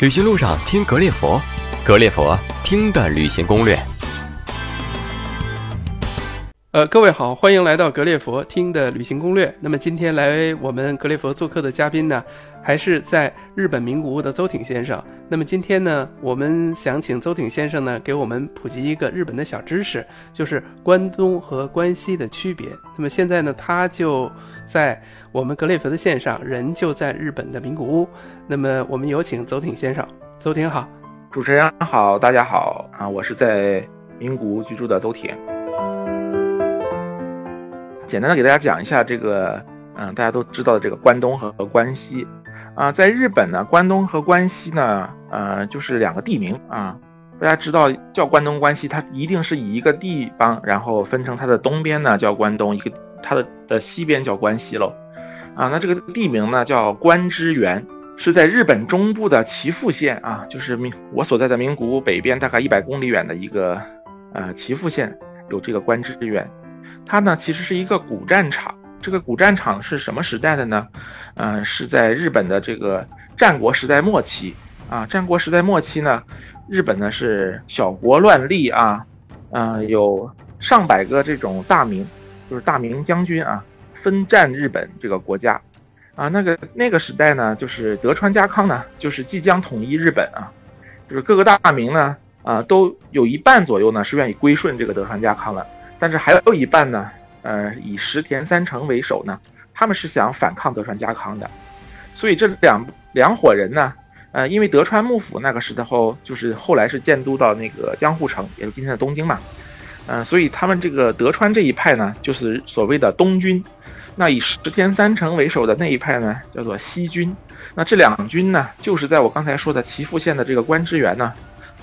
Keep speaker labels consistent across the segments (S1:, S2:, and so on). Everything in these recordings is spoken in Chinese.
S1: 旅行路上听格列佛，格列佛听的旅行攻略。
S2: 呃，各位好，欢迎来到格列佛听的旅行攻略。那么今天来我们格列佛做客的嘉宾呢，还是在日本名古屋的邹挺先生。那么今天呢，我们想请邹挺先生呢，给我们普及一个日本的小知识，就是关东和关西的区别。那么现在呢，他就在我们格列佛的线上，人就在日本的名古屋。那么我们有请邹挺先生。邹挺好，
S3: 主持人好，大家好啊，我是在名古屋居住的邹挺。简单的给大家讲一下这个，嗯，大家都知道的这个关东和关西，啊，在日本呢，关东和关西呢，呃，就是两个地名啊。大家知道叫关东关西，它一定是以一个地方，然后分成它的东边呢叫关东，一个它的的西边叫关西喽。啊，那这个地名呢叫关之原，是在日本中部的岐阜县啊，就是名我所在的名古屋北边大概一百公里远的一个呃岐阜县有这个关之原。它呢其实是一个古战场，这个古战场是什么时代的呢？嗯，是在日本的这个战国时代末期啊。战国时代末期呢，日本呢是小国乱立啊，嗯，有上百个这种大名，就是大名将军啊，分占日本这个国家啊。那个那个时代呢，就是德川家康呢，就是即将统一日本啊，就是各个大名呢啊，都有一半左右呢是愿意归顺这个德川家康的。但是还有一半呢，呃，以石田三成为首呢，他们是想反抗德川家康的，所以这两两伙人呢，呃，因为德川幕府那个时候就是后来是建都到那个江户城，也就是今天的东京嘛，嗯，所以他们这个德川这一派呢，就是所谓的东军，那以石田三成为首的那一派呢，叫做西军，那这两军呢，就是在我刚才说的岐阜县的这个关之原呢，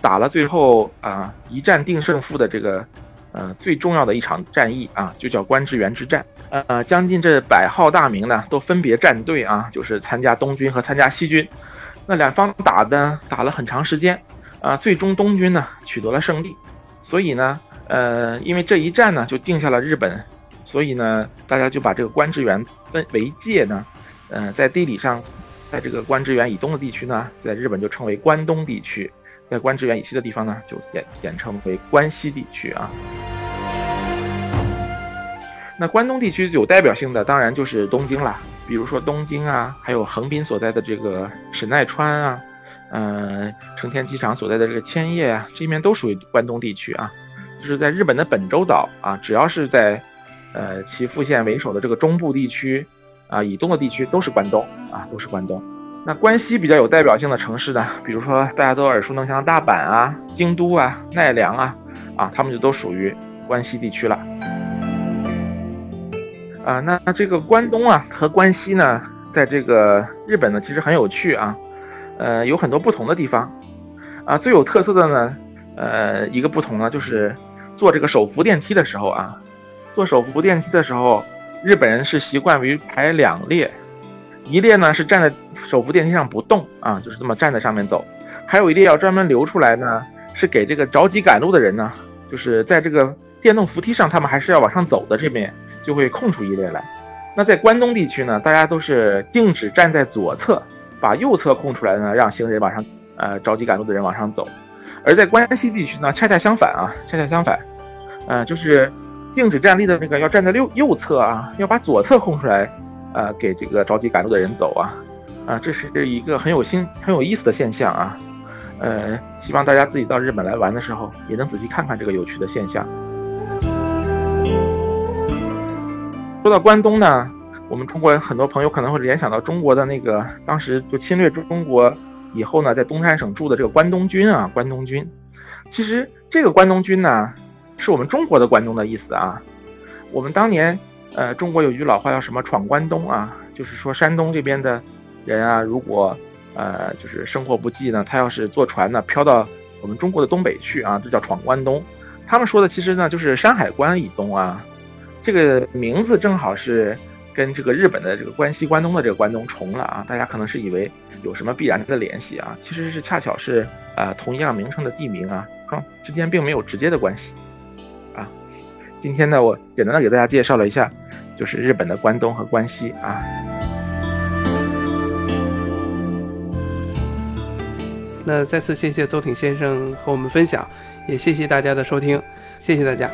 S3: 打了最后啊一战定胜负的这个。呃，最重要的一场战役啊，就叫关之原之战。呃，将近这百号大名呢，都分别站队啊，就是参加东军和参加西军。那两方打的打了很长时间啊，最终东军呢取得了胜利。所以呢，呃，因为这一战呢就定下了日本，所以呢，大家就把这个关之原分为界呢，呃，在地理上，在这个关之原以东的地区呢，在日本就称为关东地区。在关之原以西的地方呢，就简简称为关西地区啊。那关东地区有代表性的，当然就是东京啦，比如说东京啊，还有横滨所在的这个神奈川啊，嗯，成田机场所在的这个千叶啊，这面都属于关东地区啊。就是在日本的本州岛啊，只要是在呃岐阜县为首的这个中部地区啊，以东的地区都是关东啊，都是关东。那关西比较有代表性的城市呢，比如说大家都耳熟能详的大阪啊、京都啊、奈良啊，啊，他们就都属于关西地区了。啊，那这个关东啊和关西呢，在这个日本呢，其实很有趣啊，呃，有很多不同的地方。啊，最有特色的呢，呃，一个不同呢，就是坐这个手扶电梯的时候啊，坐手扶电梯的时候，日本人是习惯于排两列。一列呢是站在手扶电梯上不动啊，就是这么站在上面走；还有一列要专门留出来呢，是给这个着急赶路的人呢，就是在这个电动扶梯上，他们还是要往上走的，这边就会空出一列来。那在关东地区呢，大家都是静止站在左侧，把右侧空出来呢，让行人往上，呃，着急赶路的人往上走。而在关西地区呢，恰恰相反啊，恰恰相反，呃，就是静止站立的那个要站在右右侧啊，要把左侧空出来。呃，给这个着急赶路的人走啊，啊，这是一个很有新、很有意思的现象啊。呃，希望大家自己到日本来玩的时候，也能仔细看看这个有趣的现象。说到关东呢，我们中国很多朋友可能会联想到中国的那个当时就侵略中国以后呢，在东三省驻的这个关东军啊，关东军。其实这个关东军呢，是我们中国的关东的意思啊。我们当年。呃，中国有句老话叫什么“闯关东”啊，就是说山东这边的人啊，如果呃就是生活不济呢，他要是坐船呢，飘到我们中国的东北去啊，这叫闯关东。他们说的其实呢，就是山海关以东啊，这个名字正好是跟这个日本的这个关西关东的这个关东重了啊。大家可能是以为有什么必然的联系啊，其实是恰巧是啊同一样名称的地名啊，之间并没有直接的关系啊。今天呢，我简单的给大家介绍了一下。就是日本的关东和关西啊。
S2: 那再次谢谢邹挺先生和我们分享，也谢谢大家的收听，谢谢大家。